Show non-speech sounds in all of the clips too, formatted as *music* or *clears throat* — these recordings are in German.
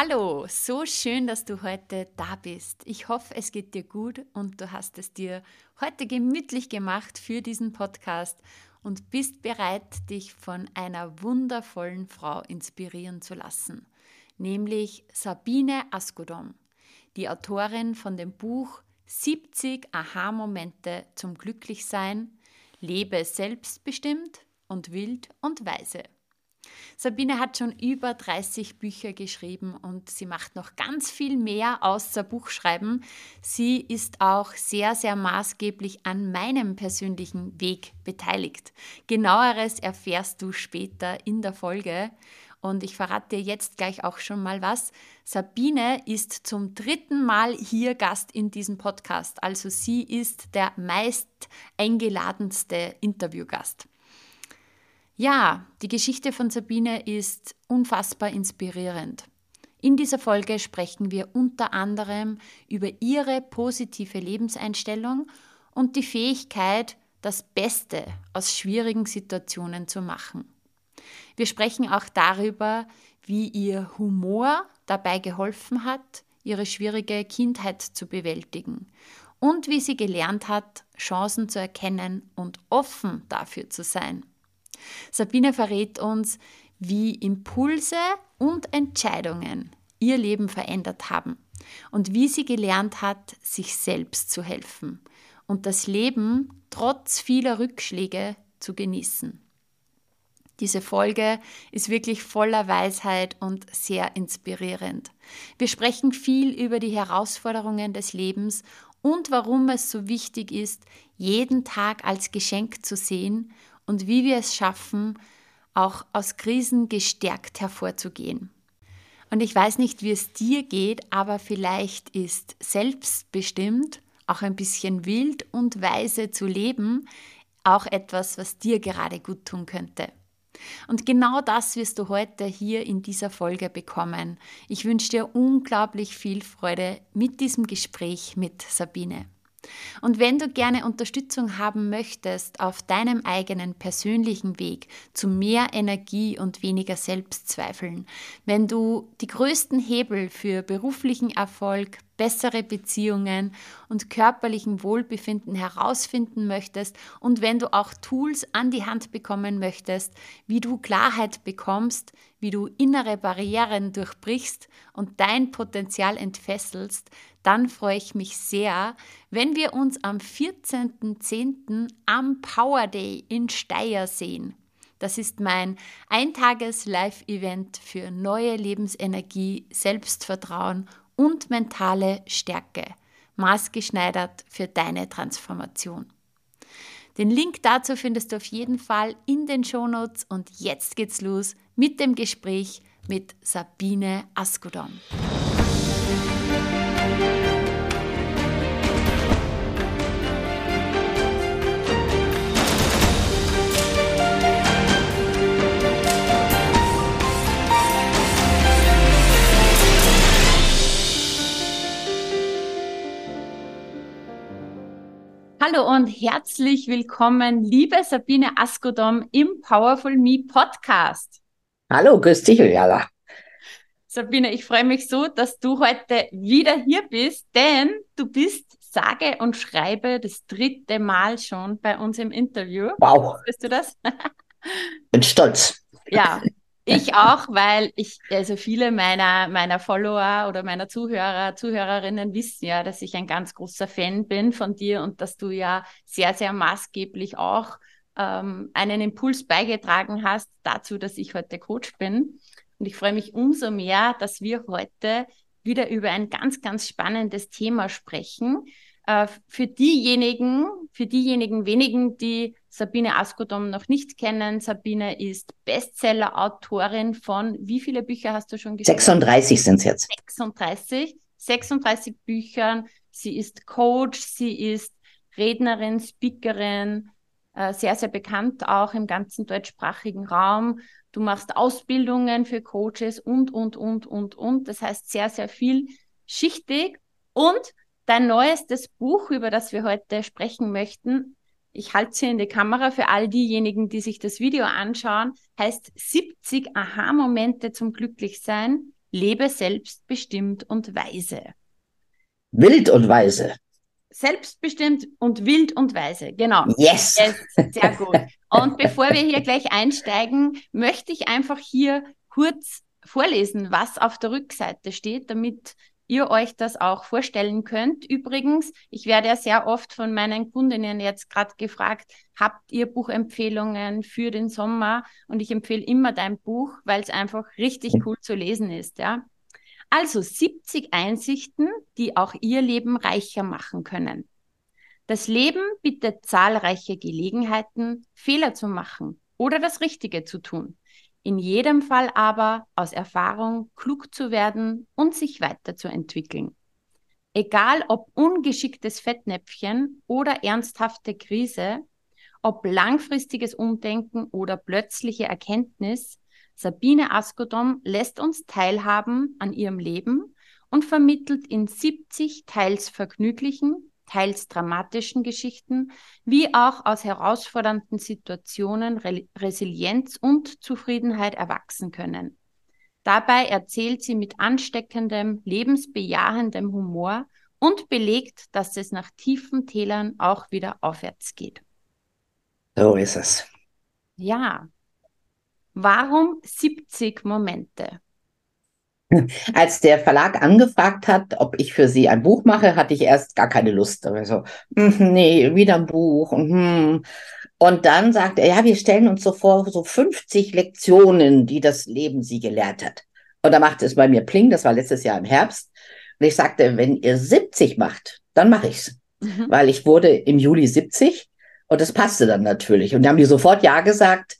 Hallo, so schön, dass du heute da bist. Ich hoffe, es geht dir gut und du hast es dir heute gemütlich gemacht für diesen Podcast und bist bereit, dich von einer wundervollen Frau inspirieren zu lassen, nämlich Sabine Askodom, die Autorin von dem Buch 70 Aha-Momente zum Glücklichsein, lebe selbstbestimmt und wild und weise. Sabine hat schon über 30 Bücher geschrieben und sie macht noch ganz viel mehr außer Buchschreiben. Sie ist auch sehr, sehr maßgeblich an meinem persönlichen Weg beteiligt. Genaueres erfährst du später in der Folge. Und ich verrate dir jetzt gleich auch schon mal was. Sabine ist zum dritten Mal hier Gast in diesem Podcast. Also sie ist der meist eingeladenste Interviewgast. Ja, die Geschichte von Sabine ist unfassbar inspirierend. In dieser Folge sprechen wir unter anderem über ihre positive Lebenseinstellung und die Fähigkeit, das Beste aus schwierigen Situationen zu machen. Wir sprechen auch darüber, wie ihr Humor dabei geholfen hat, ihre schwierige Kindheit zu bewältigen und wie sie gelernt hat, Chancen zu erkennen und offen dafür zu sein. Sabine verrät uns, wie Impulse und Entscheidungen ihr Leben verändert haben und wie sie gelernt hat, sich selbst zu helfen und das Leben trotz vieler Rückschläge zu genießen. Diese Folge ist wirklich voller Weisheit und sehr inspirierend. Wir sprechen viel über die Herausforderungen des Lebens und warum es so wichtig ist, jeden Tag als Geschenk zu sehen und wie wir es schaffen, auch aus Krisen gestärkt hervorzugehen. Und ich weiß nicht, wie es dir geht, aber vielleicht ist selbstbestimmt, auch ein bisschen wild und weise zu leben, auch etwas, was dir gerade gut tun könnte. Und genau das wirst du heute hier in dieser Folge bekommen. Ich wünsche dir unglaublich viel Freude mit diesem Gespräch mit Sabine. Und wenn du gerne Unterstützung haben möchtest auf deinem eigenen persönlichen Weg zu mehr Energie und weniger Selbstzweifeln, wenn du die größten Hebel für beruflichen Erfolg, bessere Beziehungen und körperlichen Wohlbefinden herausfinden möchtest und wenn du auch Tools an die Hand bekommen möchtest, wie du Klarheit bekommst, wie du innere Barrieren durchbrichst und dein Potenzial entfesselst, dann freue ich mich sehr, wenn wir uns am 14.10. am Power Day in Steyr sehen. Das ist mein Eintages-Live-Event für neue Lebensenergie, Selbstvertrauen und mentale Stärke, maßgeschneidert für deine Transformation. Den Link dazu findest du auf jeden Fall in den Shownotes und jetzt geht's los mit dem Gespräch mit Sabine Askodon. Hallo und herzlich willkommen, liebe Sabine Askodom im Powerful Me Podcast. Hallo, grüß dich, Juliana. Sabine, ich freue mich so, dass du heute wieder hier bist, denn du bist sage und schreibe das dritte Mal schon bei uns im Interview. Wow. Bist du das? Bin stolz. Ja, ich auch, weil ich, also viele meiner, meiner Follower oder meiner Zuhörer, Zuhörerinnen wissen ja, dass ich ein ganz großer Fan bin von dir und dass du ja sehr, sehr maßgeblich auch ähm, einen Impuls beigetragen hast dazu, dass ich heute Coach bin. Und ich freue mich umso mehr, dass wir heute wieder über ein ganz, ganz spannendes Thema sprechen. Äh, für diejenigen, für diejenigen wenigen, die Sabine Askodom noch nicht kennen, Sabine ist Bestseller-Autorin von, wie viele Bücher hast du schon geschrieben? 36 sind es jetzt. 36, 36 Büchern. Sie ist Coach, sie ist Rednerin, Speakerin, äh, sehr, sehr bekannt auch im ganzen deutschsprachigen Raum. Du machst Ausbildungen für Coaches und, und, und, und, und. Das heißt sehr, sehr vielschichtig. Und dein neuestes Buch, über das wir heute sprechen möchten, ich halte sie in die Kamera für all diejenigen, die sich das Video anschauen, heißt 70 Aha-Momente zum Glücklichsein, lebe selbstbestimmt und weise. Wild und weise. Selbstbestimmt und wild und weise, genau. Yes. yes. Sehr gut. Und bevor wir hier gleich einsteigen, möchte ich einfach hier kurz vorlesen, was auf der Rückseite steht, damit ihr euch das auch vorstellen könnt. Übrigens, ich werde ja sehr oft von meinen Kundinnen jetzt gerade gefragt, habt ihr Buchempfehlungen für den Sommer? Und ich empfehle immer dein Buch, weil es einfach richtig cool zu lesen ist, ja. Also 70 Einsichten, die auch ihr Leben reicher machen können. Das Leben bietet zahlreiche Gelegenheiten, Fehler zu machen oder das Richtige zu tun in jedem Fall aber aus Erfahrung klug zu werden und sich weiterzuentwickeln. Egal ob ungeschicktes Fettnäpfchen oder ernsthafte Krise, ob langfristiges Umdenken oder plötzliche Erkenntnis, Sabine Askodom lässt uns teilhaben an ihrem Leben und vermittelt in 70 teils vergnüglichen, teils dramatischen Geschichten, wie auch aus herausfordernden Situationen Re Resilienz und Zufriedenheit erwachsen können. Dabei erzählt sie mit ansteckendem, lebensbejahendem Humor und belegt, dass es nach tiefen Tälern auch wieder aufwärts geht. So ist es. Ja. Warum 70 Momente? Als der Verlag angefragt hat, ob ich für sie ein Buch mache, hatte ich erst gar keine Lust. Also, nee, wieder ein Buch. Hm. Und dann sagte er, ja, wir stellen uns so vor, so 50 Lektionen, die das Leben sie gelehrt hat. Und da machte es bei mir Pling, das war letztes Jahr im Herbst. Und ich sagte, wenn ihr 70 macht, dann mache ich's. Mhm. Weil ich wurde im Juli 70 und das passte dann natürlich. Und da haben die sofort Ja gesagt.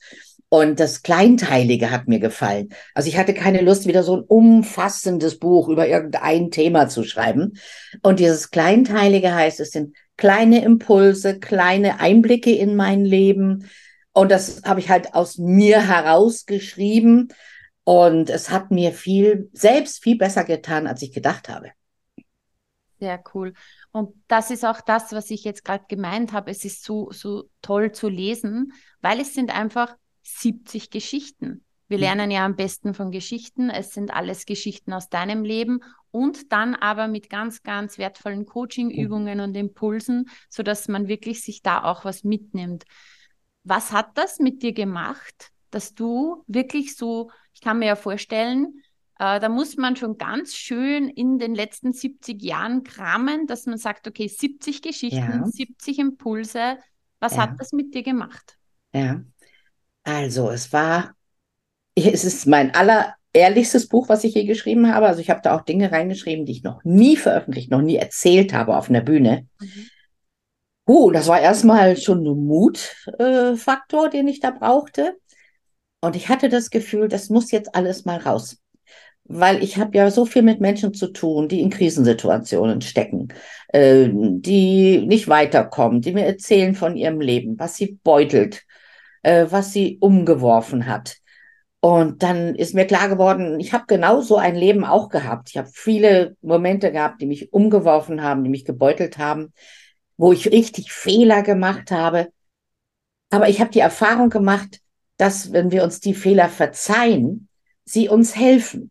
Und das Kleinteilige hat mir gefallen. Also ich hatte keine Lust, wieder so ein umfassendes Buch über irgendein Thema zu schreiben. Und dieses Kleinteilige heißt, es sind kleine Impulse, kleine Einblicke in mein Leben. Und das habe ich halt aus mir herausgeschrieben. Und es hat mir viel, selbst viel besser getan, als ich gedacht habe. Sehr cool. Und das ist auch das, was ich jetzt gerade gemeint habe. Es ist so, so toll zu lesen, weil es sind einfach 70 Geschichten. Wir mhm. lernen ja am besten von Geschichten. Es sind alles Geschichten aus deinem Leben und dann aber mit ganz, ganz wertvollen Coaching-Übungen und Impulsen, sodass man wirklich sich da auch was mitnimmt. Was hat das mit dir gemacht, dass du wirklich so, ich kann mir ja vorstellen, äh, da muss man schon ganz schön in den letzten 70 Jahren kramen, dass man sagt, okay, 70 Geschichten, ja. 70 Impulse. Was ja. hat das mit dir gemacht? Ja, also, es war, *laughs* es ist mein allerehrlichstes Buch, was ich je geschrieben habe. Also, ich habe da auch Dinge reingeschrieben, die ich noch nie veröffentlicht, noch nie erzählt habe auf einer Bühne. Mhm. Uh, das war erstmal schon ein Mutfaktor, äh, den ich da brauchte. Und ich hatte das Gefühl, das muss jetzt alles mal raus. Weil ich habe ja so viel mit Menschen zu tun, die in Krisensituationen stecken, äh, die nicht weiterkommen, die mir erzählen von ihrem Leben, was sie beutelt, äh, was sie umgeworfen hat. Und dann ist mir klar geworden, ich habe genau so ein Leben auch gehabt. Ich habe viele Momente gehabt, die mich umgeworfen haben, die mich gebeutelt haben, wo ich richtig Fehler gemacht habe. Aber ich habe die Erfahrung gemacht, dass wenn wir uns die Fehler verzeihen, sie uns helfen.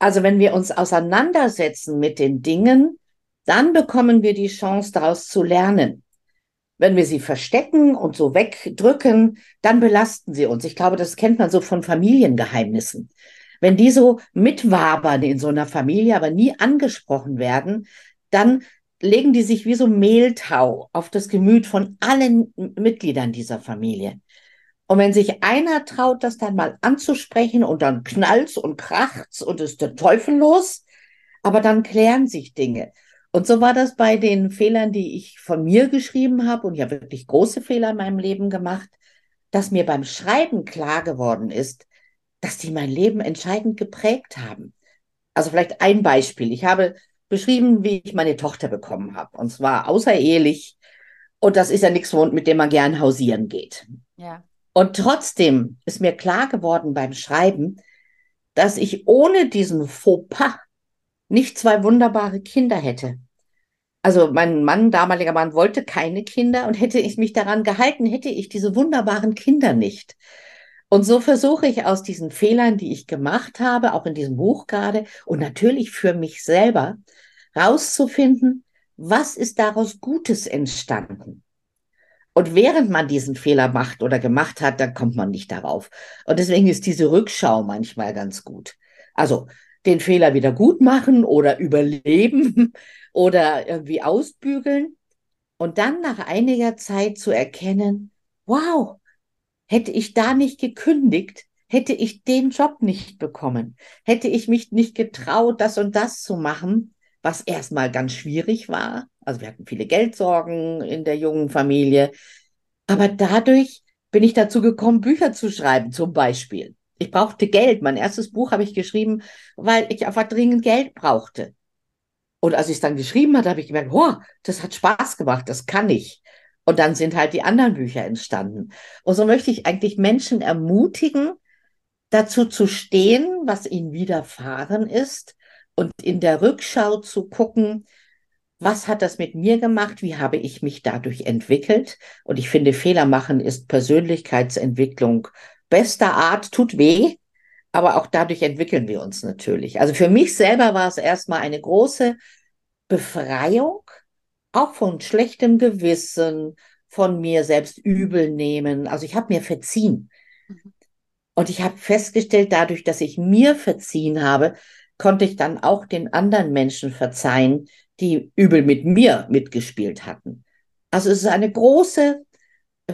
Also wenn wir uns auseinandersetzen mit den Dingen, dann bekommen wir die Chance, daraus zu lernen. Wenn wir sie verstecken und so wegdrücken, dann belasten sie uns. Ich glaube, das kennt man so von Familiengeheimnissen. Wenn die so mitwabern in so einer Familie, aber nie angesprochen werden, dann legen die sich wie so Mehltau auf das Gemüt von allen Mitgliedern dieser Familie. Und wenn sich einer traut, das dann mal anzusprechen und dann knallt's und kracht's und ist der Teufel los, aber dann klären sich Dinge. Und so war das bei den Fehlern, die ich von mir geschrieben habe, und ich habe wirklich große Fehler in meinem Leben gemacht, dass mir beim Schreiben klar geworden ist, dass die mein Leben entscheidend geprägt haben. Also vielleicht ein Beispiel. Ich habe beschrieben, wie ich meine Tochter bekommen habe. Und zwar außerehelich. Und das ist ja nichts, mit dem man gern hausieren geht. Ja. Und trotzdem ist mir klar geworden beim Schreiben, dass ich ohne diesen Fauxpas nicht zwei wunderbare Kinder hätte. Also mein Mann, damaliger Mann, wollte keine Kinder und hätte ich mich daran gehalten, hätte ich diese wunderbaren Kinder nicht. Und so versuche ich aus diesen Fehlern, die ich gemacht habe, auch in diesem Buch gerade, und natürlich für mich selber, rauszufinden, was ist daraus Gutes entstanden. Und während man diesen Fehler macht oder gemacht hat, dann kommt man nicht darauf. Und deswegen ist diese Rückschau manchmal ganz gut. Also den Fehler wieder gut machen oder überleben *laughs* oder irgendwie ausbügeln und dann nach einiger Zeit zu erkennen, wow, hätte ich da nicht gekündigt, hätte ich den Job nicht bekommen, hätte ich mich nicht getraut, das und das zu machen, was erstmal ganz schwierig war. Also wir hatten viele Geldsorgen in der jungen Familie. Aber dadurch bin ich dazu gekommen, Bücher zu schreiben, zum Beispiel. Ich brauchte Geld. Mein erstes Buch habe ich geschrieben, weil ich einfach dringend Geld brauchte. Und als ich es dann geschrieben hatte, habe ich gemerkt, oh, das hat Spaß gemacht, das kann ich. Und dann sind halt die anderen Bücher entstanden. Und so möchte ich eigentlich Menschen ermutigen, dazu zu stehen, was ihnen widerfahren ist und in der Rückschau zu gucken, was hat das mit mir gemacht? Wie habe ich mich dadurch entwickelt? Und ich finde, Fehler machen ist Persönlichkeitsentwicklung bester Art, tut weh, aber auch dadurch entwickeln wir uns natürlich. Also für mich selber war es erstmal eine große Befreiung, auch von schlechtem Gewissen, von mir selbst übel nehmen. Also ich habe mir verziehen. Mhm. Und ich habe festgestellt, dadurch, dass ich mir verziehen habe, konnte ich dann auch den anderen Menschen verzeihen, die übel mit mir mitgespielt hatten. Also es ist eine große,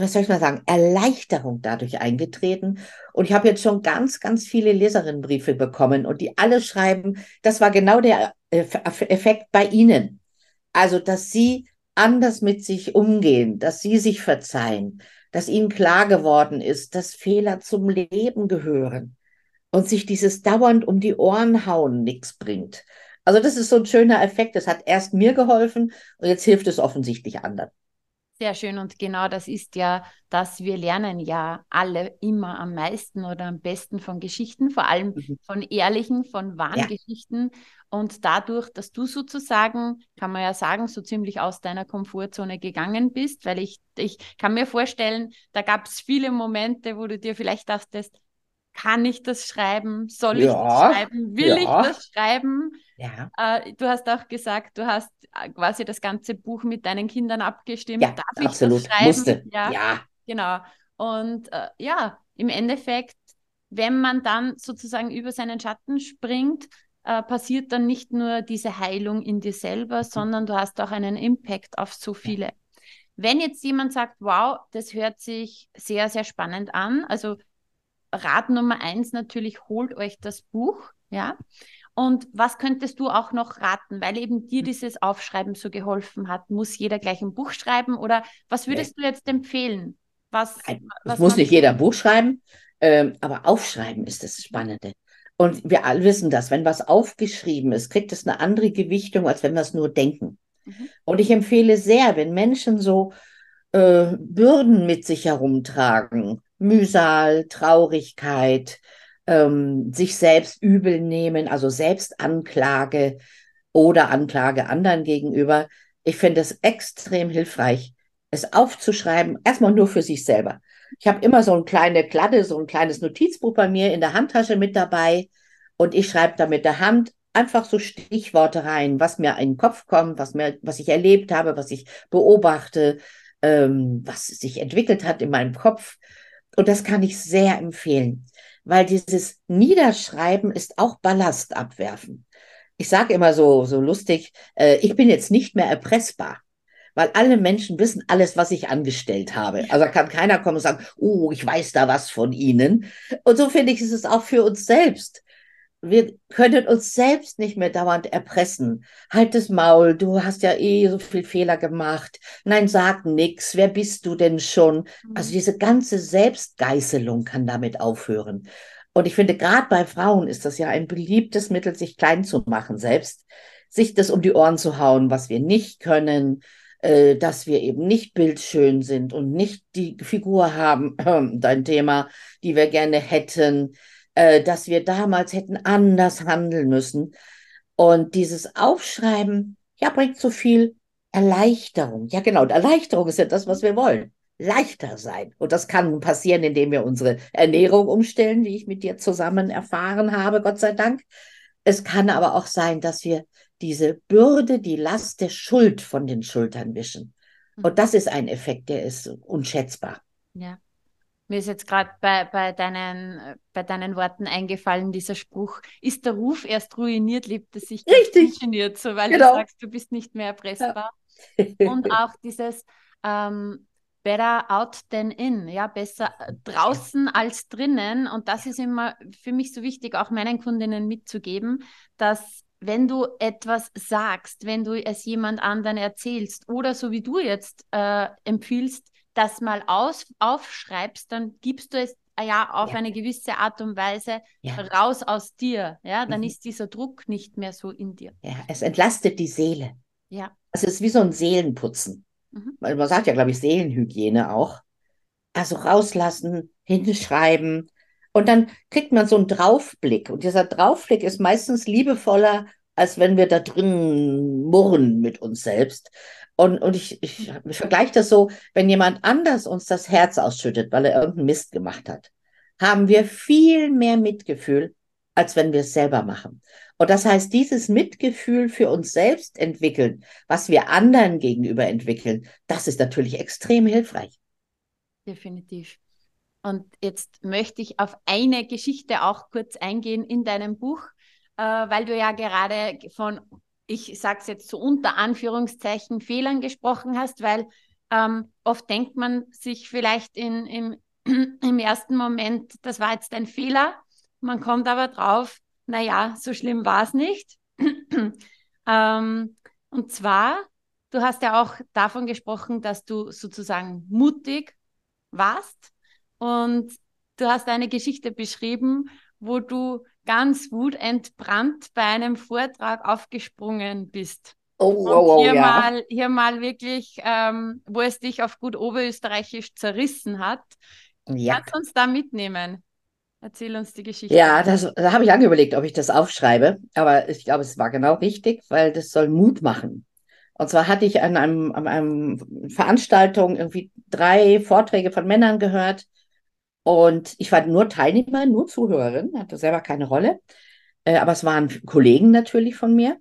was soll ich mal sagen, Erleichterung dadurch eingetreten. Und ich habe jetzt schon ganz, ganz viele Leserinnenbriefe bekommen und die alle schreiben, das war genau der Effekt bei Ihnen. Also, dass Sie anders mit sich umgehen, dass Sie sich verzeihen, dass Ihnen klar geworden ist, dass Fehler zum Leben gehören und sich dieses dauernd um die Ohren hauen nichts bringt. Also das ist so ein schöner Effekt. Das hat erst mir geholfen und jetzt hilft es offensichtlich anderen. Sehr schön und genau das ist ja, dass wir lernen ja alle immer am meisten oder am besten von Geschichten, vor allem mhm. von ehrlichen, von wahren ja. Geschichten. Und dadurch, dass du sozusagen, kann man ja sagen, so ziemlich aus deiner Komfortzone gegangen bist, weil ich, ich kann mir vorstellen, da gab es viele Momente, wo du dir vielleicht dachtest, kann ich das schreiben? Soll ja, ich das schreiben? Will ja. ich das schreiben? Ja. Äh, du hast auch gesagt, du hast äh, quasi das ganze Buch mit deinen Kindern abgestimmt. Ja, Darf ich absolut. das schreiben? Musste. Ja, ja. Genau. Und äh, ja, im Endeffekt, wenn man dann sozusagen über seinen Schatten springt, äh, passiert dann nicht nur diese Heilung in dir selber, mhm. sondern du hast auch einen Impact auf so viele. Wenn jetzt jemand sagt, wow, das hört sich sehr, sehr spannend an, also Rat Nummer eins natürlich, holt euch das Buch, ja. Und was könntest du auch noch raten, weil eben dir hm. dieses Aufschreiben so geholfen hat? Muss jeder gleich ein Buch schreiben oder was würdest nee. du jetzt empfehlen? Was, es muss nicht jeder ein Buch schreiben, ähm, aber aufschreiben ist das Spannende. Und wir alle wissen das, wenn was aufgeschrieben ist, kriegt es eine andere Gewichtung, als wenn wir es nur denken. Mhm. Und ich empfehle sehr, wenn Menschen so äh, Bürden mit sich herumtragen, Mühsal, Traurigkeit, ähm, sich selbst übel nehmen, also Selbstanklage oder Anklage anderen gegenüber. Ich finde es extrem hilfreich, es aufzuschreiben, erstmal nur für sich selber. Ich habe immer so eine kleine Kladde, so ein kleines Notizbuch bei mir in der Handtasche mit dabei und ich schreibe da mit der Hand einfach so Stichworte rein, was mir in den Kopf kommt, was mir, was ich erlebt habe, was ich beobachte, ähm, was sich entwickelt hat in meinem Kopf. Und das kann ich sehr empfehlen, weil dieses Niederschreiben ist auch Ballast abwerfen. Ich sage immer so, so lustig, äh, ich bin jetzt nicht mehr erpressbar weil alle Menschen wissen alles, was ich angestellt habe. Also kann keiner kommen und sagen, oh, ich weiß da was von Ihnen. Und so finde ich, ist es auch für uns selbst. Wir können uns selbst nicht mehr dauernd erpressen. Halt das Maul, du hast ja eh so viel Fehler gemacht. Nein, sag nix. Wer bist du denn schon? Also diese ganze Selbstgeißelung kann damit aufhören. Und ich finde, gerade bei Frauen ist das ja ein beliebtes Mittel, sich klein zu machen selbst, sich das um die Ohren zu hauen, was wir nicht können, äh, dass wir eben nicht bildschön sind und nicht die Figur haben, *clears throat* dein Thema, die wir gerne hätten äh, dass wir damals hätten anders handeln müssen. Und dieses Aufschreiben, ja, bringt so viel Erleichterung. Ja, genau. Und Erleichterung ist ja das, was wir wollen. Leichter sein. Und das kann passieren, indem wir unsere Ernährung umstellen, wie ich mit dir zusammen erfahren habe, Gott sei Dank. Es kann aber auch sein, dass wir diese Bürde, die Last der Schuld von den Schultern wischen. Und mhm. das ist ein Effekt, der ist unschätzbar. Ja. Mir ist jetzt gerade bei, bei, deinen, bei deinen Worten eingefallen, dieser Spruch, ist der Ruf erst ruiniert, lebt es sich Richtig. geniert, so weil genau. du sagst, du bist nicht mehr erpressbar. Ja. Und auch dieses ähm, better out than in, ja, besser draußen als drinnen. Und das ist immer für mich so wichtig, auch meinen Kundinnen mitzugeben, dass wenn du etwas sagst, wenn du es jemand anderen erzählst oder so wie du jetzt äh, empfiehlst, das mal aus, aufschreibst, dann gibst du es äh, ja auf ja. eine gewisse Art und Weise ja. raus aus dir. Ja, dann mhm. ist dieser Druck nicht mehr so in dir. Ja, es entlastet die Seele. Ja. Es ist wie so ein Seelenputzen. Mhm. Man sagt ja, glaube ich, Seelenhygiene auch. Also rauslassen, hinschreiben. Und dann kriegt man so einen Draufblick. Und dieser Draufblick ist meistens liebevoller, als wenn wir da drin murren mit uns selbst. Und, und ich, ich, ich vergleiche das so, wenn jemand anders uns das Herz ausschüttet, weil er irgendeinen Mist gemacht hat, haben wir viel mehr Mitgefühl, als wenn wir es selber machen. Und das heißt, dieses Mitgefühl für uns selbst entwickeln, was wir anderen gegenüber entwickeln, das ist natürlich extrem hilfreich. Definitiv. Und jetzt möchte ich auf eine Geschichte auch kurz eingehen in deinem Buch, äh, weil du ja gerade von ich sage es jetzt so unter Anführungszeichen, Fehlern gesprochen hast, weil ähm, oft denkt man sich vielleicht in, im, *clears throat* im ersten Moment, das war jetzt ein Fehler. Man kommt aber drauf, naja, so schlimm war es nicht. *clears throat* ähm, und zwar, du hast ja auch davon gesprochen, dass du sozusagen mutig warst und du hast eine Geschichte beschrieben, wo du ganz wutentbrannt bei einem Vortrag aufgesprungen bist. Oh, wow, und hier, ja. mal, hier mal wirklich, ähm, wo es dich auf gut oberösterreichisch zerrissen hat. Ja. Kannst uns da mitnehmen? Erzähl uns die Geschichte. Ja, das, da habe ich lange überlegt, ob ich das aufschreibe. Aber ich glaube, es war genau richtig, weil das soll Mut machen. Und zwar hatte ich an einem, an einem Veranstaltung irgendwie drei Vorträge von Männern gehört, und ich war nur Teilnehmer, nur Zuhörerin, hatte selber keine Rolle. Äh, aber es waren Kollegen natürlich von mir.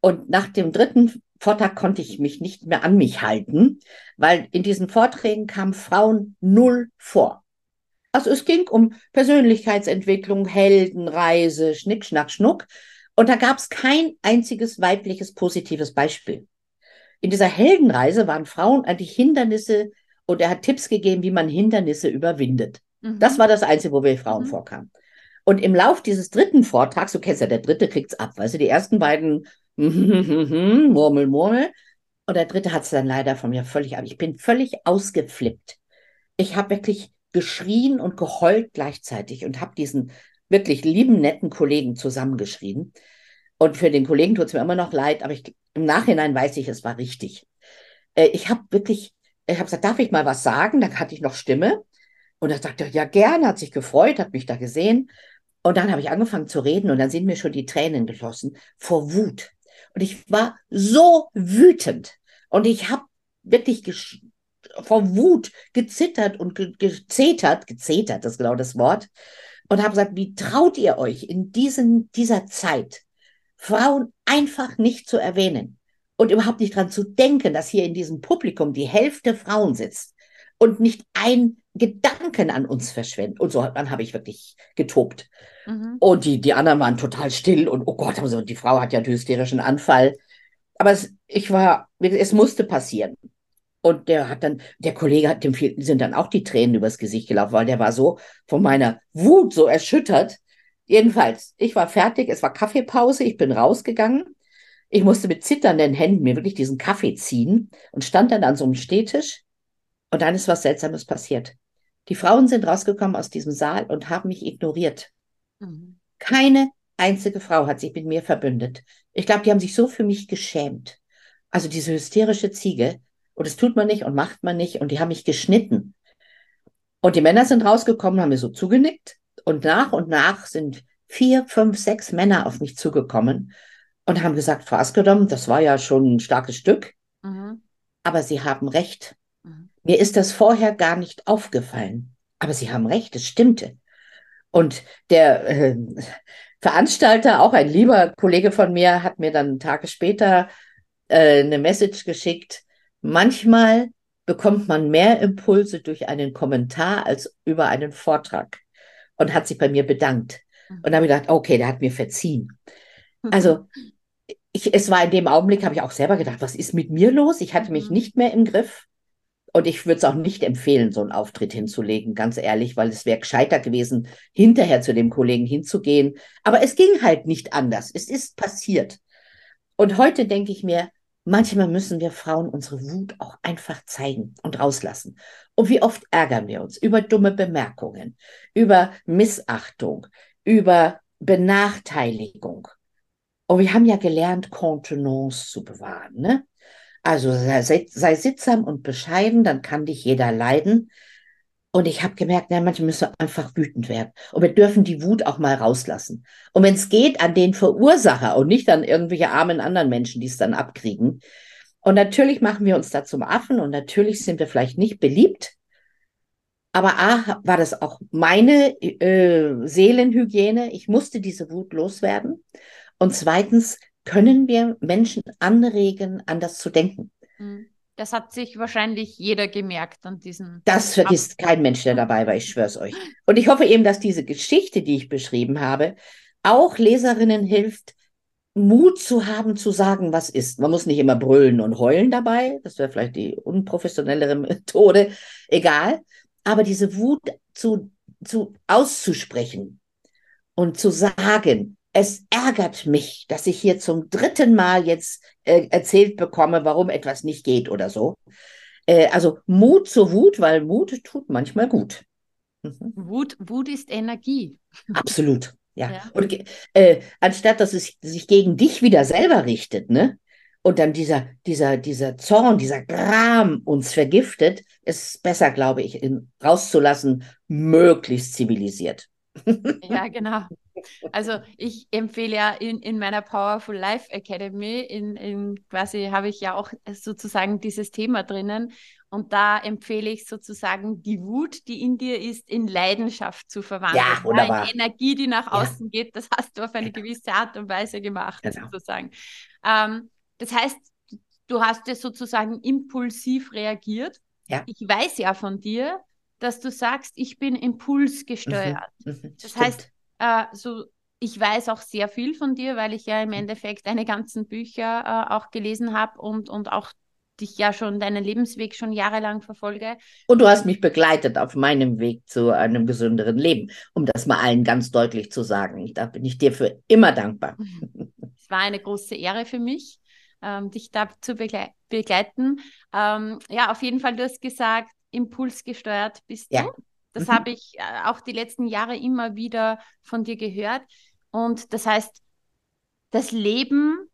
Und nach dem dritten Vortrag konnte ich mich nicht mehr an mich halten, weil in diesen Vorträgen kamen Frauen null vor. Also es ging um Persönlichkeitsentwicklung, Heldenreise, Schnick, Schnack, Schnuck. Und da gab es kein einziges weibliches positives Beispiel. In dieser Heldenreise waren Frauen eigentlich Hindernisse und er hat Tipps gegeben, wie man Hindernisse überwindet. Mhm. Das war das Einzige, wo wir Frauen mhm. vorkamen. Und im Lauf dieses dritten Vortrags, du kennst ja, der dritte kriegt's ab, weißt du, die ersten beiden *laughs* Murmel, Murmel. Und der dritte hat es dann leider von mir völlig ab. Ich bin völlig ausgeflippt. Ich habe wirklich geschrien und geheult gleichzeitig und habe diesen wirklich lieben, netten Kollegen zusammengeschrien. Und für den Kollegen tut es mir immer noch leid, aber ich, im Nachhinein weiß ich, es war richtig. Äh, ich habe wirklich ich habe gesagt, darf ich mal was sagen? Dann hatte ich noch Stimme. Und er sagte, ja, gerne, hat sich gefreut, hat mich da gesehen. Und dann habe ich angefangen zu reden und dann sind mir schon die Tränen geflossen vor Wut. Und ich war so wütend. Und ich habe wirklich vor Wut gezittert und ge gezetert, gezetert, ist genau das Wort. Und habe gesagt, wie traut ihr euch in diesen, dieser Zeit, Frauen einfach nicht zu erwähnen? Und überhaupt nicht dran zu denken, dass hier in diesem Publikum die Hälfte Frauen sitzt und nicht ein Gedanken an uns verschwendet. Und so dann habe ich wirklich getobt. Mhm. Und die, die anderen waren total still und oh Gott, also die Frau hat ja einen hysterischen Anfall. Aber es, ich war, es musste passieren. Und der hat dann, der Kollege hat dem sind dann auch die Tränen übers Gesicht gelaufen, weil der war so von meiner Wut so erschüttert. jedenfalls, ich war fertig, es war Kaffeepause, ich bin rausgegangen. Ich musste mit zitternden Händen mir wirklich diesen Kaffee ziehen und stand dann an so einem Stehtisch. Und dann ist was Seltsames passiert. Die Frauen sind rausgekommen aus diesem Saal und haben mich ignoriert. Mhm. Keine einzige Frau hat sich mit mir verbündet. Ich glaube, die haben sich so für mich geschämt. Also diese hysterische Ziege. Und das tut man nicht und macht man nicht. Und die haben mich geschnitten. Und die Männer sind rausgekommen, haben mir so zugenickt. Und nach und nach sind vier, fünf, sechs Männer auf mich zugekommen und haben gesagt, Frau Askedom, das war ja schon ein starkes Stück. Mhm. Aber Sie haben recht. Mhm. Mir ist das vorher gar nicht aufgefallen. Aber Sie haben recht, es stimmte. Und der äh, Veranstalter, auch ein lieber Kollege von mir, hat mir dann Tage später äh, eine Message geschickt. Manchmal bekommt man mehr Impulse durch einen Kommentar als über einen Vortrag und hat sich bei mir bedankt. Mhm. Und dann habe ich gedacht, okay, der hat mir verziehen. Also *laughs* ich, es war in dem Augenblick, habe ich auch selber gedacht, was ist mit mir los? Ich hatte mich mhm. nicht mehr im Griff. Und ich würde es auch nicht empfehlen, so einen Auftritt hinzulegen, ganz ehrlich, weil es wäre gescheiter gewesen, hinterher zu dem Kollegen hinzugehen. Aber es ging halt nicht anders. Es ist passiert. Und heute denke ich mir, manchmal müssen wir Frauen unsere Wut auch einfach zeigen und rauslassen. Und wie oft ärgern wir uns über dumme Bemerkungen, über Missachtung, über Benachteiligung. Und wir haben ja gelernt, Kontenance zu bewahren. Ne? Also sei, sei sittsam und bescheiden, dann kann dich jeder leiden. Und ich habe gemerkt, na, manchmal müssen einfach wütend werden. Und wir dürfen die Wut auch mal rauslassen. Und wenn es geht, an den Verursacher und nicht an irgendwelche armen anderen Menschen, die es dann abkriegen. Und natürlich machen wir uns da zum Affen und natürlich sind wir vielleicht nicht beliebt. Aber A, war das auch meine äh, Seelenhygiene. Ich musste diese Wut loswerden. Und zweitens können wir Menschen anregen, anders zu denken. Hm. Das hat sich wahrscheinlich jeder gemerkt an diesen. Das vergisst kein Mensch, der dabei war, ich schwör's euch. Und ich hoffe eben, dass diese Geschichte, die ich beschrieben habe, auch Leserinnen hilft, Mut zu haben, zu sagen, was ist. Man muss nicht immer brüllen und heulen dabei. Das wäre vielleicht die unprofessionellere Methode. Egal. Aber diese Wut zu, zu auszusprechen und zu sagen, es ärgert mich, dass ich hier zum dritten Mal jetzt äh, erzählt bekomme, warum etwas nicht geht oder so. Äh, also Mut zur Wut, weil Mut tut manchmal gut. Mhm. Wut, Wut ist Energie. Absolut, ja. ja. Und äh, anstatt dass es sich gegen dich wieder selber richtet, ne? Und dann dieser, dieser, dieser Zorn, dieser Gram uns vergiftet, ist es besser, glaube ich, in, rauszulassen, möglichst zivilisiert. Ja, genau. Also ich empfehle ja in, in meiner Powerful Life Academy, in, in quasi habe ich ja auch sozusagen dieses Thema drinnen. Und da empfehle ich sozusagen die Wut, die in dir ist, in Leidenschaft zu verwandeln. Ja, wunderbar. Ja, in Energie, die nach außen ja. geht, das hast du auf eine genau. gewisse Art und Weise gemacht, genau. sozusagen. Ähm, das heißt, du hast ja sozusagen impulsiv reagiert. Ja. Ich weiß ja von dir, dass du sagst, ich bin impulsgesteuert. Mhm. Mhm. Das Stimmt. heißt, äh, so, ich weiß auch sehr viel von dir, weil ich ja im Endeffekt deine ganzen Bücher äh, auch gelesen habe und, und auch dich ja schon, deinen Lebensweg schon jahrelang verfolge. Und du hast mich begleitet auf meinem Weg zu einem gesünderen Leben, um das mal allen ganz deutlich zu sagen. Da bin ich dir für immer dankbar. Es war eine große Ehre für mich, ähm, dich da zu begle begleiten. Ähm, ja, auf jeden Fall, du hast gesagt, impulsgesteuert bist ja. du. Das mhm. habe ich äh, auch die letzten Jahre immer wieder von dir gehört. Und das heißt, das Leben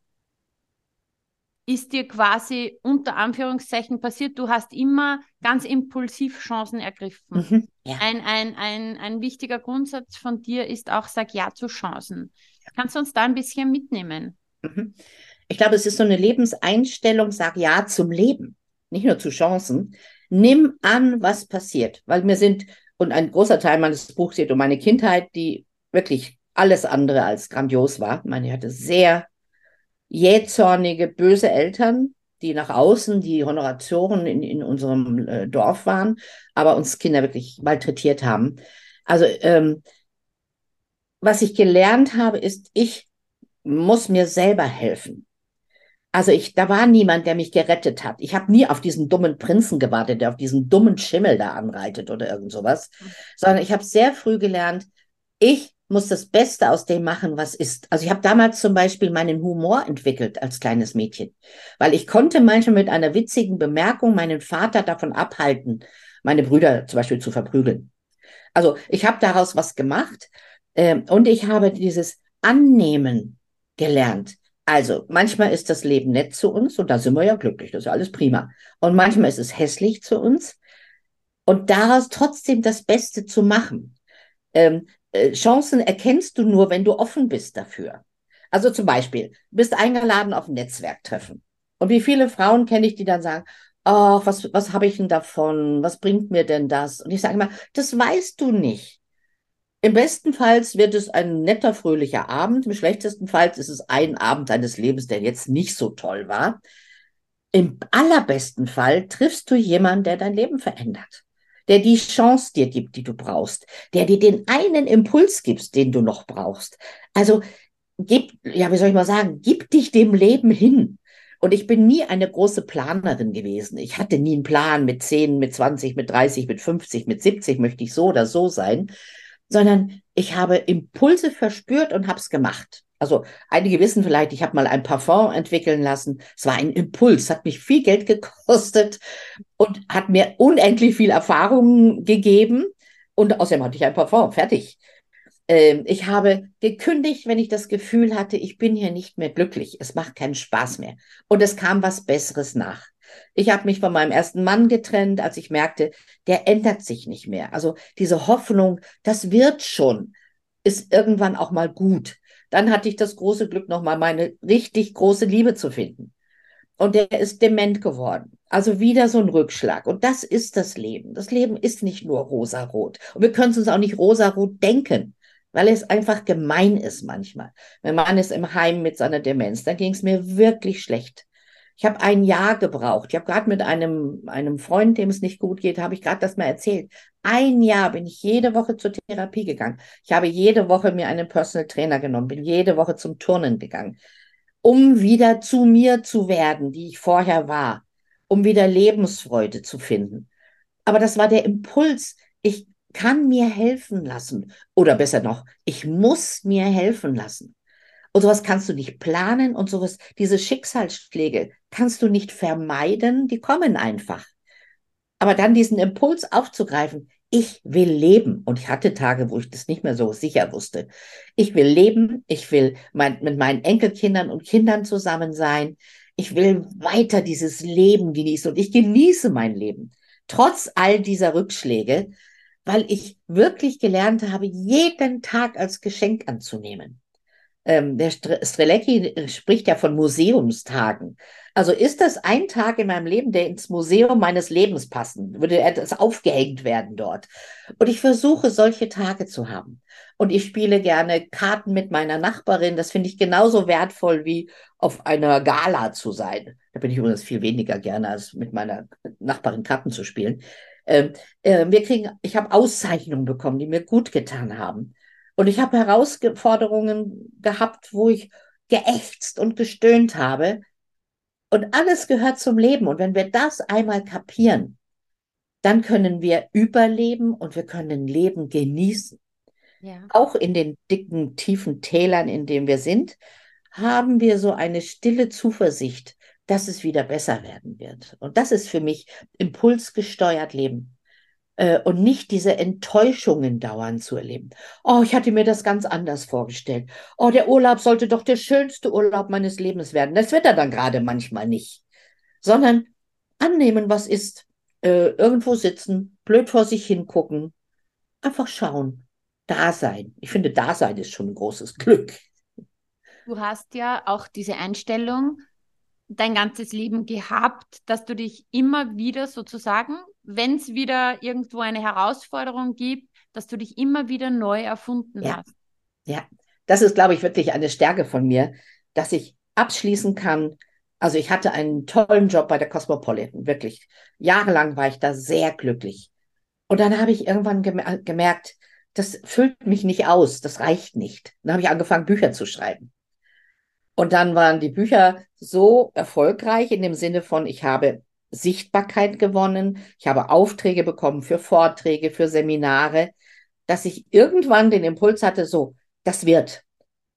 ist dir quasi unter Anführungszeichen passiert. Du hast immer ganz impulsiv Chancen ergriffen. Mhm, ja. ein, ein, ein, ein wichtiger Grundsatz von dir ist auch, sag Ja zu Chancen. Kannst du uns da ein bisschen mitnehmen? Mhm. Ich glaube, es ist so eine Lebenseinstellung, sag Ja zum Leben, nicht nur zu Chancen. Nimm an, was passiert, weil mir sind und ein großer Teil meines Buchs geht um meine Kindheit, die wirklich alles andere als grandios war. Ich meine, ich hatte sehr jähzornige, böse Eltern, die nach außen die Honoratoren in, in unserem äh, Dorf waren, aber uns Kinder wirklich malträtiert haben. Also ähm, was ich gelernt habe, ist, ich muss mir selber helfen. Also ich, da war niemand, der mich gerettet hat. Ich habe nie auf diesen dummen Prinzen gewartet, der auf diesen dummen Schimmel da anreitet oder irgend sowas, sondern ich habe sehr früh gelernt, ich muss das Beste aus dem machen, was ist. Also ich habe damals zum Beispiel meinen Humor entwickelt als kleines Mädchen, weil ich konnte manchmal mit einer witzigen Bemerkung meinen Vater davon abhalten, meine Brüder zum Beispiel zu verprügeln. Also ich habe daraus was gemacht äh, und ich habe dieses Annehmen gelernt. Also manchmal ist das Leben nett zu uns und da sind wir ja glücklich, das ist ja alles prima. Und manchmal ist es hässlich zu uns und daraus trotzdem das Beste zu machen. Ähm, äh, Chancen erkennst du nur, wenn du offen bist dafür. Also zum Beispiel, bist eingeladen auf ein Netzwerktreffen. Und wie viele Frauen kenne ich, die dann sagen, oh, was, was habe ich denn davon? Was bringt mir denn das? Und ich sage immer, das weißt du nicht. Im besten Fall wird es ein netter, fröhlicher Abend. Im schlechtesten Fall ist es ein Abend deines Lebens, der jetzt nicht so toll war. Im allerbesten Fall triffst du jemanden, der dein Leben verändert der die Chance dir gibt, die du brauchst, der dir den einen Impuls gibt, den du noch brauchst. Also gib, ja, wie soll ich mal sagen, gib dich dem Leben hin. Und ich bin nie eine große Planerin gewesen. Ich hatte nie einen Plan mit 10, mit 20, mit 30, mit 50, mit 70 möchte ich so oder so sein, sondern ich habe Impulse verspürt und habe es gemacht. Also einige wissen vielleicht, ich habe mal ein Parfum entwickeln lassen. Es war ein Impuls, hat mich viel Geld gekostet und hat mir unendlich viel Erfahrung gegeben. Und außerdem hatte ich ein Parfum, fertig. Ähm, ich habe gekündigt, wenn ich das Gefühl hatte, ich bin hier nicht mehr glücklich. Es macht keinen Spaß mehr. Und es kam was Besseres nach. Ich habe mich von meinem ersten Mann getrennt, als ich merkte, der ändert sich nicht mehr. Also diese Hoffnung, das wird schon, ist irgendwann auch mal gut. Dann hatte ich das große Glück, nochmal meine richtig große Liebe zu finden. Und der ist dement geworden. Also wieder so ein Rückschlag. Und das ist das Leben. Das Leben ist nicht nur rosarot. Und wir können es uns auch nicht rosarot denken, weil es einfach gemein ist manchmal. Mein Mann ist im Heim mit seiner Demenz. Da ging es mir wirklich schlecht. Ich habe ein Jahr gebraucht. Ich habe gerade mit einem, einem Freund, dem es nicht gut geht, habe ich gerade das mal erzählt. Ein Jahr bin ich jede Woche zur Therapie gegangen. Ich habe jede Woche mir einen Personal Trainer genommen, bin jede Woche zum Turnen gegangen, um wieder zu mir zu werden, die ich vorher war, um wieder Lebensfreude zu finden. Aber das war der Impuls. Ich kann mir helfen lassen. Oder besser noch, ich muss mir helfen lassen. Und sowas kannst du nicht planen und sowas, diese Schicksalsschläge kannst du nicht vermeiden, die kommen einfach. Aber dann diesen Impuls aufzugreifen, ich will leben. Und ich hatte Tage, wo ich das nicht mehr so sicher wusste. Ich will leben, ich will mein, mit meinen Enkelkindern und Kindern zusammen sein. Ich will weiter dieses Leben genießen und ich genieße mein Leben. Trotz all dieser Rückschläge, weil ich wirklich gelernt habe, jeden Tag als Geschenk anzunehmen ähm, der Strelecki äh, spricht ja von Museumstagen. Also ist das ein Tag in meinem Leben, der ins Museum meines Lebens passen? Würde etwas aufgehängt werden dort? Und ich versuche, solche Tage zu haben. Und ich spiele gerne Karten mit meiner Nachbarin. Das finde ich genauso wertvoll wie auf einer Gala zu sein. Da bin ich übrigens viel weniger gerne, als mit meiner Nachbarin Karten zu spielen. Ähm, äh, wir kriegen, ich habe Auszeichnungen bekommen, die mir gut getan haben. Und ich habe Herausforderungen gehabt, wo ich geächtzt und gestöhnt habe. Und alles gehört zum Leben. Und wenn wir das einmal kapieren, dann können wir überleben und wir können Leben genießen. Ja. Auch in den dicken, tiefen Tälern, in denen wir sind, haben wir so eine stille Zuversicht, dass es wieder besser werden wird. Und das ist für mich impulsgesteuert Leben äh, und nicht diese Enttäuschungen dauernd zu erleben. Oh, ich hatte mir das ganz anders vorgestellt. Oh, der Urlaub sollte doch der schönste Urlaub meines Lebens werden. Das wird er dann gerade manchmal nicht. Sondern annehmen, was ist, äh, irgendwo sitzen, blöd vor sich hingucken, einfach schauen, da sein. Ich finde, da sein ist schon ein großes *laughs* Glück. Du hast ja auch diese Einstellung dein ganzes Leben gehabt, dass du dich immer wieder sozusagen wenn es wieder irgendwo eine Herausforderung gibt, dass du dich immer wieder neu erfunden ja. hast. Ja, das ist, glaube ich, wirklich eine Stärke von mir, dass ich abschließen kann. Also ich hatte einen tollen Job bei der Cosmopolitan, wirklich. Jahrelang war ich da sehr glücklich. Und dann habe ich irgendwann gemerkt, das füllt mich nicht aus, das reicht nicht. Dann habe ich angefangen, Bücher zu schreiben. Und dann waren die Bücher so erfolgreich in dem Sinne von, ich habe Sichtbarkeit gewonnen. Ich habe Aufträge bekommen für Vorträge, für Seminare. dass ich irgendwann den Impuls hatte, so, das wird.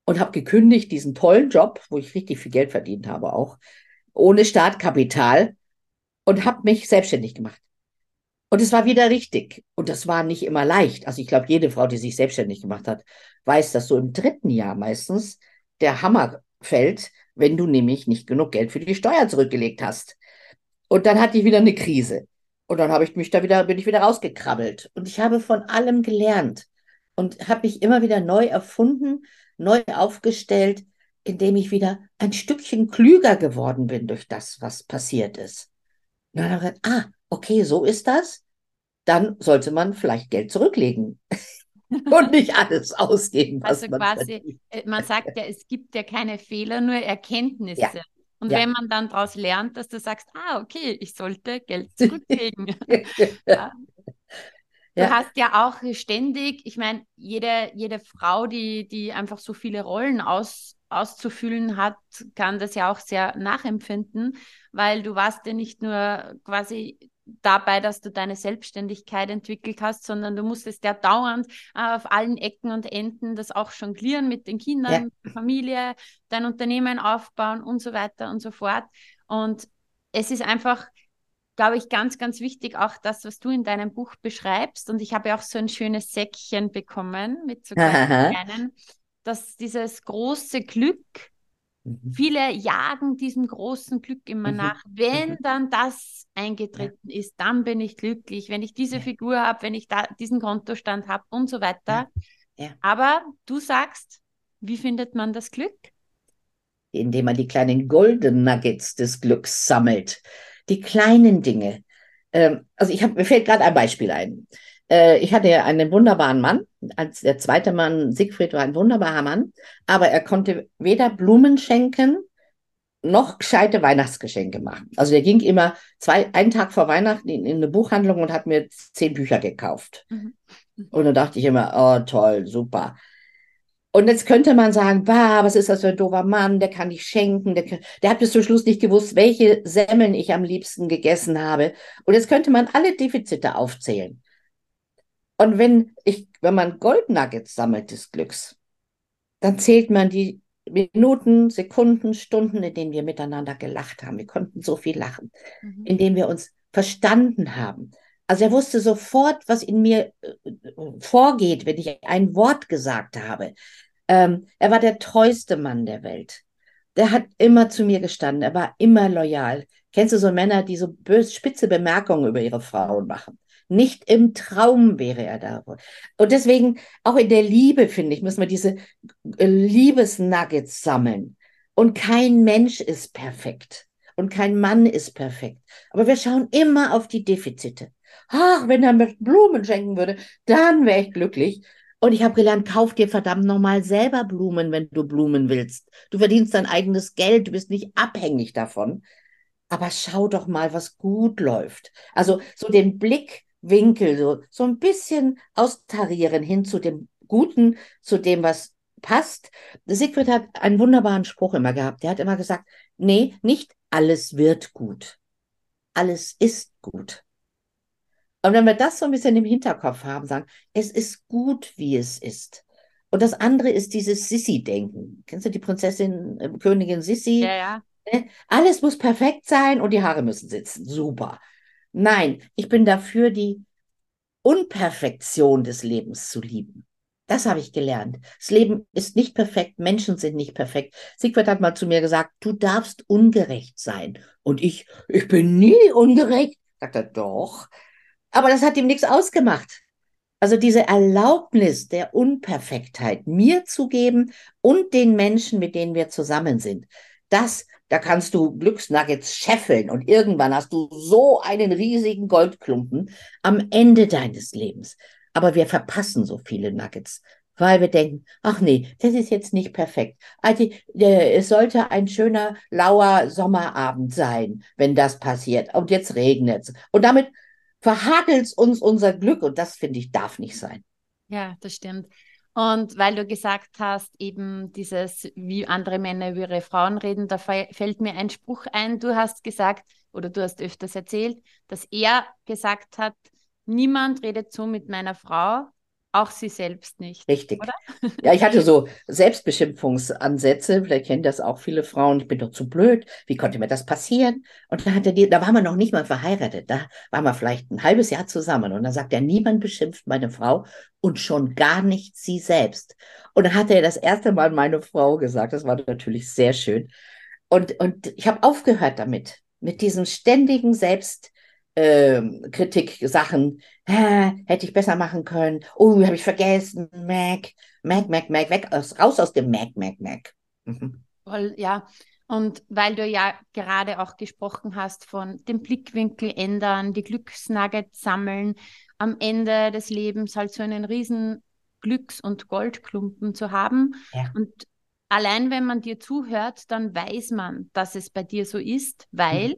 Und habe gekündigt diesen tollen Job, wo ich richtig viel Geld verdient habe auch, ohne Startkapital und habe mich selbstständig gemacht. Und es war wieder richtig. Und das war nicht immer leicht. Also ich glaube, jede Frau, die sich selbstständig gemacht hat, weiß, dass so im dritten Jahr meistens der Hammer fällt, wenn du nämlich nicht genug Geld für die Steuer zurückgelegt hast. Und dann hatte ich wieder eine Krise. Und dann habe ich mich da wieder, bin ich wieder rausgekrabbelt. Und ich habe von allem gelernt und habe mich immer wieder neu erfunden, neu aufgestellt, indem ich wieder ein Stückchen klüger geworden bin durch das, was passiert ist. Und dann habe ich gedacht, ah, okay, so ist das. Dann sollte man vielleicht Geld zurücklegen. *laughs* und nicht alles ausgeben. Was also man quasi, verdient. Äh, man sagt ja, es gibt ja keine Fehler, nur Erkenntnisse. Ja. Und ja. wenn man dann daraus lernt, dass du sagst, ah, okay, ich sollte Geld *laughs* zurücklegen. ja. Du ja. hast ja auch ständig, ich meine, jede, jede Frau, die, die einfach so viele Rollen aus, auszufüllen hat, kann das ja auch sehr nachempfinden, weil du warst ja nicht nur quasi dabei, dass du deine Selbstständigkeit entwickelt hast, sondern du musstest ja dauernd äh, auf allen Ecken und Enden das auch jonglieren mit den Kindern, ja. mit der Familie, dein Unternehmen aufbauen und so weiter und so fort. Und es ist einfach, glaube ich, ganz, ganz wichtig, auch das, was du in deinem Buch beschreibst. Und ich habe ja auch so ein schönes Säckchen bekommen mit so kleinen, dass dieses große Glück, Mhm. Viele jagen diesem großen Glück immer mhm. nach. Wenn mhm. dann das eingetreten ja. ist, dann bin ich glücklich. Wenn ich diese ja. Figur habe, wenn ich da diesen Kontostand habe und so weiter. Ja. Aber du sagst, wie findet man das Glück? Indem man die kleinen Golden Nuggets des Glücks sammelt. Die kleinen Dinge. Ähm, also ich hab, mir fällt gerade ein Beispiel ein. Äh, ich hatte einen wunderbaren Mann. Als der zweite Mann, Siegfried, war ein wunderbarer Mann, aber er konnte weder Blumen schenken noch gescheite Weihnachtsgeschenke machen. Also der ging immer zwei, einen Tag vor Weihnachten in, in eine Buchhandlung und hat mir zehn Bücher gekauft. Mhm. Und dann dachte ich immer, oh toll, super. Und jetzt könnte man sagen, bah, was ist das für ein doofer Mann, der kann nicht schenken, der, der hat bis zum Schluss nicht gewusst, welche Semmeln ich am liebsten gegessen habe. Und jetzt könnte man alle Defizite aufzählen. Und wenn ich, wenn man Goldnuggets sammelt des Glücks, dann zählt man die Minuten, Sekunden, Stunden, in denen wir miteinander gelacht haben. Wir konnten so viel lachen, mhm. in denen wir uns verstanden haben. Also er wusste sofort, was in mir äh, vorgeht, wenn ich ein Wort gesagt habe. Ähm, er war der treueste Mann der Welt. Der hat immer zu mir gestanden. Er war immer loyal. Kennst du so Männer, die so böse, spitze Bemerkungen über ihre Frauen machen? Nicht im Traum wäre er da. Und deswegen, auch in der Liebe, finde ich, müssen wir diese äh, Liebesnuggets sammeln. Und kein Mensch ist perfekt. Und kein Mann ist perfekt. Aber wir schauen immer auf die Defizite. Ach, wenn er mir Blumen schenken würde, dann wäre ich glücklich. Und ich habe gelernt, kauf dir verdammt nochmal selber Blumen, wenn du Blumen willst. Du verdienst dein eigenes Geld, du bist nicht abhängig davon. Aber schau doch mal, was gut läuft. Also so den Blick Winkel, so, so ein bisschen austarieren hin zu dem Guten, zu dem, was passt. Siegfried hat einen wunderbaren Spruch immer gehabt. Der hat immer gesagt, nee, nicht alles wird gut. Alles ist gut. Und wenn wir das so ein bisschen im Hinterkopf haben, sagen, es ist gut, wie es ist. Und das andere ist dieses Sissi-Denken. Kennst du die Prinzessin, äh, Königin Sissi? Ja, ja. Ne? Alles muss perfekt sein und die Haare müssen sitzen. Super. Nein, ich bin dafür, die Unperfektion des Lebens zu lieben. Das habe ich gelernt. Das Leben ist nicht perfekt, Menschen sind nicht perfekt. Siegfried hat mal zu mir gesagt, du darfst ungerecht sein. Und ich, ich bin nie ungerecht. Sagt er, doch. Aber das hat ihm nichts ausgemacht. Also diese Erlaubnis der Unperfektheit mir zu geben und den Menschen, mit denen wir zusammen sind, das da kannst du Glücksnuggets scheffeln und irgendwann hast du so einen riesigen Goldklumpen am Ende deines Lebens. Aber wir verpassen so viele Nuggets, weil wir denken, ach nee, das ist jetzt nicht perfekt. Also, äh, es sollte ein schöner, lauer Sommerabend sein, wenn das passiert. Und jetzt regnet es. Und damit verhagelt uns unser Glück und das, finde ich, darf nicht sein. Ja, das stimmt. Und weil du gesagt hast, eben dieses, wie andere Männer über ihre Frauen reden, da fällt mir ein Spruch ein. Du hast gesagt, oder du hast öfters erzählt, dass er gesagt hat, niemand redet so mit meiner Frau, auch sie selbst nicht. Richtig. Oder? Ja, ich hatte *laughs* so Selbstbeschimpfungsansätze, vielleicht kennen das auch viele Frauen, ich bin doch zu blöd, wie konnte mir das passieren? Und da hatte die, da waren wir noch nicht mal verheiratet, da waren wir vielleicht ein halbes Jahr zusammen und dann sagt er, niemand beschimpft meine Frau und schon gar nicht sie selbst. Und dann hat er das erste Mal meine Frau gesagt, das war natürlich sehr schön. Und, und ich habe aufgehört damit, mit diesem ständigen Selbst, ähm, Kritik-Sachen, hätte ich besser machen können. Oh, habe ich vergessen. Mac, Mac, Mac, Mac, weg, aus, raus aus dem Mac, Mac, Mac. Mhm. Ja, und weil du ja gerade auch gesprochen hast von dem Blickwinkel ändern, die Glücksnuggets sammeln, am Ende des Lebens halt so einen riesen Glücks- und Goldklumpen zu haben. Ja. Und allein wenn man dir zuhört, dann weiß man, dass es bei dir so ist, weil mhm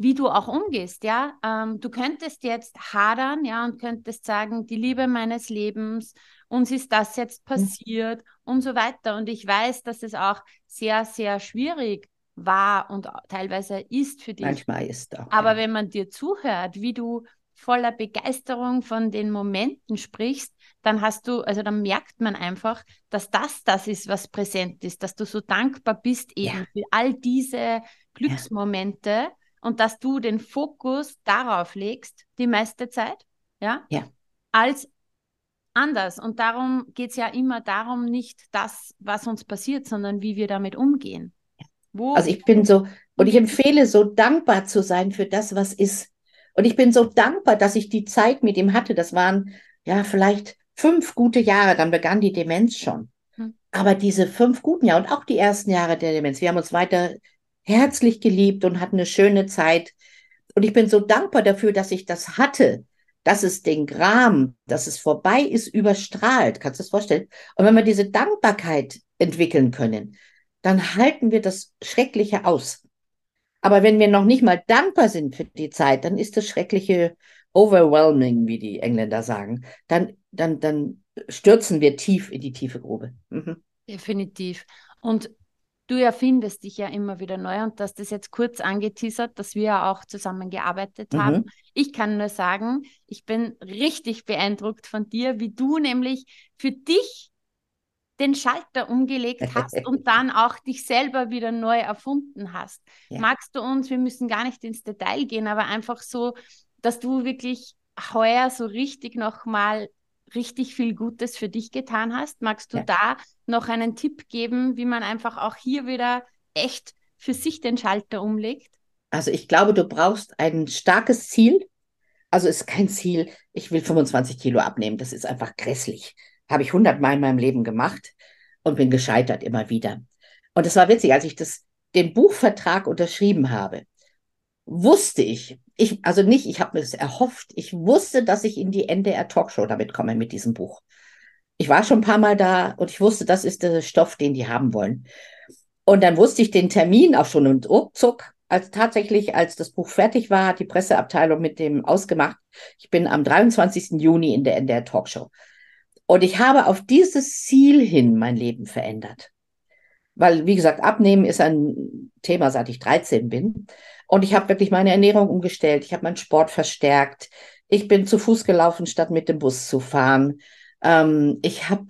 wie du auch umgehst, ja. Ähm, du könntest jetzt hadern, ja, und könntest sagen, die Liebe meines Lebens, uns ist das jetzt mhm. passiert mhm. und so weiter. Und ich weiß, dass es auch sehr, sehr schwierig war und teilweise ist für dich. Manchmal ist auch. Aber ja. wenn man dir zuhört, wie du voller Begeisterung von den Momenten sprichst, dann hast du, also dann merkt man einfach, dass das das ist, was präsent ist, dass du so dankbar bist eben ja. für all diese Glücksmomente. Ja und dass du den Fokus darauf legst, die meiste Zeit, ja, ja. als anders. Und darum geht es ja immer darum, nicht das, was uns passiert, sondern wie wir damit umgehen. Wo also ich bin so, und ich empfehle so dankbar zu sein für das, was ist. Und ich bin so dankbar, dass ich die Zeit mit ihm hatte. Das waren ja vielleicht fünf gute Jahre, dann begann die Demenz schon. Hm. Aber diese fünf guten Jahre und auch die ersten Jahre der Demenz, wir haben uns weiter herzlich geliebt und hatten eine schöne Zeit. Und ich bin so dankbar dafür, dass ich das hatte, dass es den Gram, dass es vorbei ist, überstrahlt. Kannst du das vorstellen? Und wenn wir diese Dankbarkeit entwickeln können, dann halten wir das Schreckliche aus. Aber wenn wir noch nicht mal dankbar sind für die Zeit, dann ist das Schreckliche overwhelming, wie die Engländer sagen. Dann, dann, dann stürzen wir tief in die tiefe Grube. Mhm. Definitiv. Und du erfindest dich ja immer wieder neu und dass das jetzt kurz angeteasert, dass wir ja auch zusammengearbeitet mhm. haben. Ich kann nur sagen, ich bin richtig beeindruckt von dir, wie du nämlich für dich den Schalter umgelegt hast und *laughs* dann auch dich selber wieder neu erfunden hast. Ja. Magst du uns, wir müssen gar nicht ins Detail gehen, aber einfach so, dass du wirklich heuer so richtig nochmal richtig viel Gutes für dich getan hast. Magst du ja. da noch einen Tipp geben, wie man einfach auch hier wieder echt für sich den Schalter umlegt? Also ich glaube, du brauchst ein starkes Ziel. Also ist kein Ziel, ich will 25 Kilo abnehmen. Das ist einfach grässlich. Habe ich hundertmal in meinem Leben gemacht und bin gescheitert immer wieder. Und es war witzig, als ich das, den Buchvertrag unterschrieben habe, wusste ich, ich, also nicht, ich habe mir das erhofft, ich wusste, dass ich in die NDR Talkshow damit komme mit diesem Buch. Ich war schon ein paar Mal da und ich wusste, das ist der Stoff, den die haben wollen. Und dann wusste ich den Termin auch schon und ruckzuck, als tatsächlich, als das Buch fertig war, hat die Presseabteilung mit dem ausgemacht. Ich bin am 23. Juni in der NDR Talkshow. Und ich habe auf dieses Ziel hin mein Leben verändert. Weil, wie gesagt, Abnehmen ist ein Thema, seit ich 13 bin. Und ich habe wirklich meine Ernährung umgestellt. Ich habe meinen Sport verstärkt. Ich bin zu Fuß gelaufen, statt mit dem Bus zu fahren. Ähm, ich habe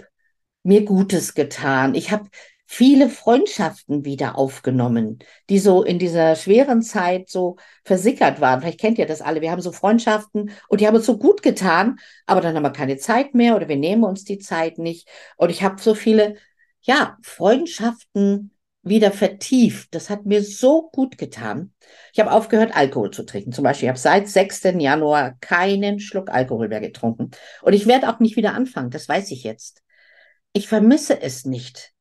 mir Gutes getan. Ich habe viele Freundschaften wieder aufgenommen, die so in dieser schweren Zeit so versickert waren. Vielleicht kennt ihr das alle. Wir haben so Freundschaften und die haben uns so gut getan, aber dann haben wir keine Zeit mehr oder wir nehmen uns die Zeit nicht. Und ich habe so viele, ja, Freundschaften wieder vertieft. Das hat mir so gut getan. Ich habe aufgehört, Alkohol zu trinken. Zum Beispiel, ich habe seit 6. Januar keinen Schluck Alkohol mehr getrunken. Und ich werde auch nicht wieder anfangen, das weiß ich jetzt. Ich vermisse es nicht.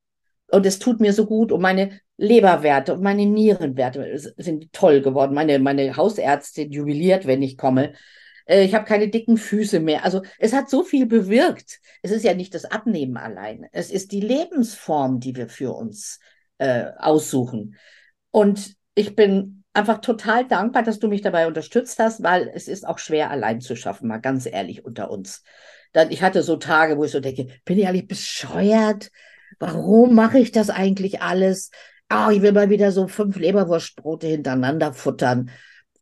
Und es tut mir so gut und meine Leberwerte und meine Nierenwerte sind toll geworden. Meine, meine Hausärztin jubiliert, wenn ich komme. Äh, ich habe keine dicken Füße mehr. Also es hat so viel bewirkt. Es ist ja nicht das Abnehmen allein. Es ist die Lebensform, die wir für uns äh, aussuchen. Und ich bin einfach total dankbar, dass du mich dabei unterstützt hast, weil es ist auch schwer allein zu schaffen, mal ganz ehrlich unter uns. Dann, ich hatte so Tage, wo ich so denke, bin ich eigentlich bescheuert? Warum mache ich das eigentlich alles? Oh, ich will mal wieder so fünf Leberwurstbrote hintereinander futtern.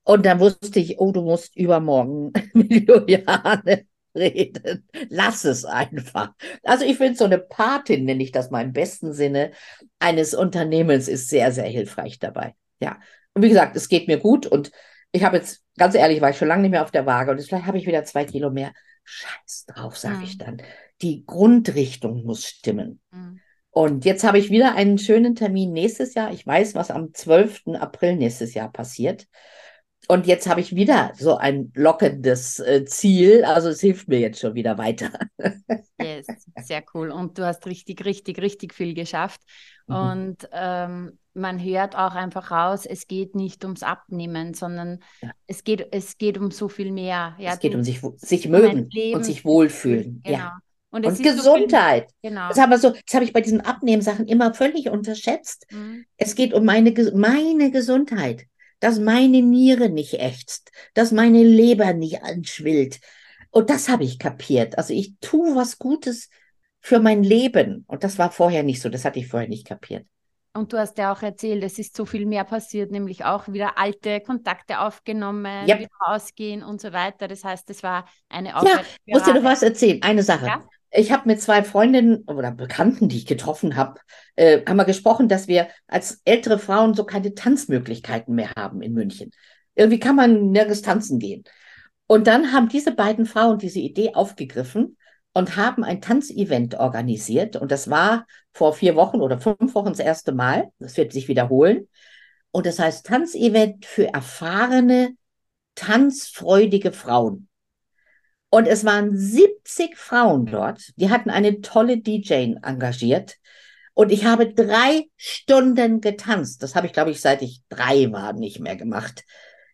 Und dann wusste ich, oh, du musst übermorgen *laughs* mit Juliane reden. *laughs* Lass es einfach. Also ich finde, so eine Patin, nenne ich das mal im besten Sinne, eines Unternehmens ist sehr, sehr hilfreich dabei. Ja. Und wie gesagt, es geht mir gut und ich habe jetzt, ganz ehrlich, war ich schon lange nicht mehr auf der Waage und jetzt vielleicht habe ich wieder zwei Kilo mehr. Scheiß drauf, sage mhm. ich dann. Die Grundrichtung muss stimmen. Mhm. Und jetzt habe ich wieder einen schönen Termin nächstes Jahr. Ich weiß, was am 12. April nächstes Jahr passiert. Und jetzt habe ich wieder so ein lockendes äh, Ziel. Also es hilft mir jetzt schon wieder weiter. *laughs* yes, sehr cool. Und du hast richtig, richtig, richtig viel geschafft. Mhm. Und ähm, man hört auch einfach raus, es geht nicht ums Abnehmen, sondern ja. es, geht, es geht um so viel mehr. Ja, es geht um sich, sich mögen und sich wohlfühlen. Genau. Ja. Und, und Gesundheit. So genau. Das, haben so, das habe ich bei diesen Abnehmsachen immer völlig unterschätzt. Mhm. Es geht um meine, meine Gesundheit dass meine Niere nicht ächzt, dass meine Leber nicht anschwillt. Und das habe ich kapiert. Also ich tue was Gutes für mein Leben. Und das war vorher nicht so. Das hatte ich vorher nicht kapiert. Und du hast ja auch erzählt, es ist so viel mehr passiert, nämlich auch wieder alte Kontakte aufgenommen, yep. wieder ausgehen und so weiter. Das heißt, es war eine Aufwärtsspirale. Ja, musst dir noch was erzählen. Eine Sache. Ja? Ich habe mit zwei Freundinnen oder Bekannten, die ich getroffen habe, äh, haben wir gesprochen, dass wir als ältere Frauen so keine Tanzmöglichkeiten mehr haben in München. Irgendwie kann man nirgends tanzen gehen. Und dann haben diese beiden Frauen diese Idee aufgegriffen und haben ein Tanzevent organisiert. Und das war vor vier Wochen oder fünf Wochen das erste Mal. Das wird sich wiederholen. Und das heißt Tanzevent für erfahrene, tanzfreudige Frauen. Und es waren 70 Frauen dort. Die hatten eine tolle DJ engagiert. Und ich habe drei Stunden getanzt. Das habe ich, glaube ich, seit ich drei war, nicht mehr gemacht.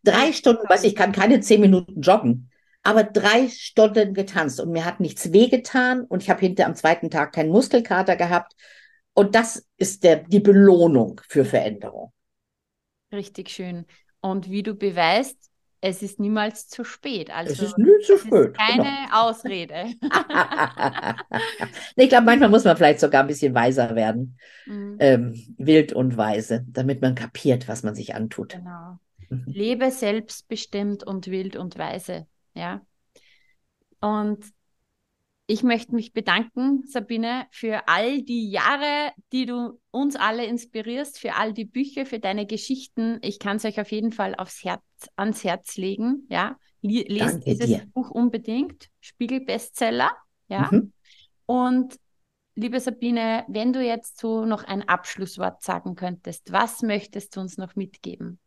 Drei Stunden, weiß ich, kann keine zehn Minuten joggen, aber drei Stunden getanzt und mir hat nichts wehgetan und ich habe hinter am zweiten Tag keinen Muskelkater gehabt. Und das ist der, die Belohnung für Veränderung. Richtig schön. Und wie du beweist, es ist niemals zu spät. Also, es ist nie zu spät. keine genau. Ausrede. *laughs* ich glaube, manchmal muss man vielleicht sogar ein bisschen weiser werden. Mhm. Ähm, wild und weise, damit man kapiert, was man sich antut. Genau. Mhm. Lebe selbstbestimmt und wild und weise. Ja. Und ich möchte mich bedanken, Sabine, für all die Jahre, die du uns alle inspirierst, für all die Bücher, für deine Geschichten. Ich kann es euch auf jeden Fall aufs Herz, ans Herz legen. Ja, lest Danke dieses dir. Buch unbedingt. Spiegel-Bestseller. Ja. Mhm. Und liebe Sabine, wenn du jetzt so noch ein Abschlusswort sagen könntest, was möchtest du uns noch mitgeben?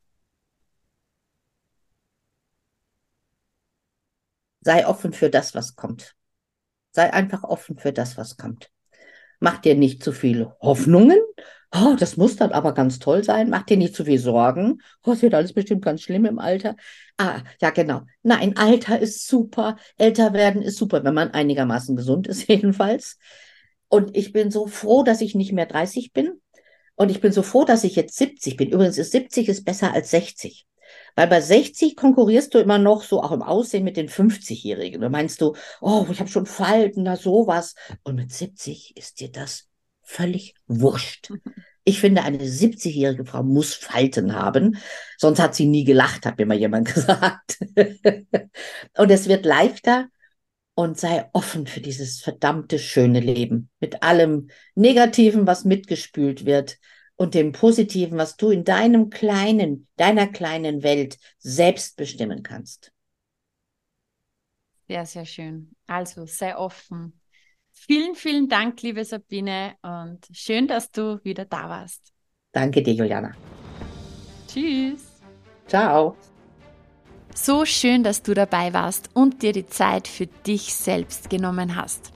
Sei offen für das, was kommt. Sei einfach offen für das, was kommt. Mach dir nicht zu viel Hoffnungen. Oh, das muss dann aber ganz toll sein. Mach dir nicht zu viel Sorgen. Oh, es wird alles bestimmt ganz schlimm im Alter. Ah, ja, genau. Nein, Alter ist super. Älter werden ist super, wenn man einigermaßen gesund ist, *laughs* jedenfalls. Und ich bin so froh, dass ich nicht mehr 30 bin. Und ich bin so froh, dass ich jetzt 70 bin. Übrigens ist 70 ist besser als 60. Weil bei 60 konkurrierst du immer noch so auch im Aussehen mit den 50-Jährigen. Da meinst du, oh, ich habe schon Falten, da sowas. Und mit 70 ist dir das völlig wurscht. Ich finde, eine 70-jährige Frau muss Falten haben, sonst hat sie nie gelacht, hat mir mal jemand *laughs* gesagt. und es wird leichter und sei offen für dieses verdammte schöne Leben mit allem Negativen, was mitgespült wird und dem Positiven, was du in deinem kleinen, deiner kleinen Welt selbst bestimmen kannst. Sehr, sehr schön. Also sei offen. Vielen, vielen Dank, liebe Sabine, und schön, dass du wieder da warst. Danke dir, Juliana. Tschüss. Ciao. So schön, dass du dabei warst und dir die Zeit für dich selbst genommen hast.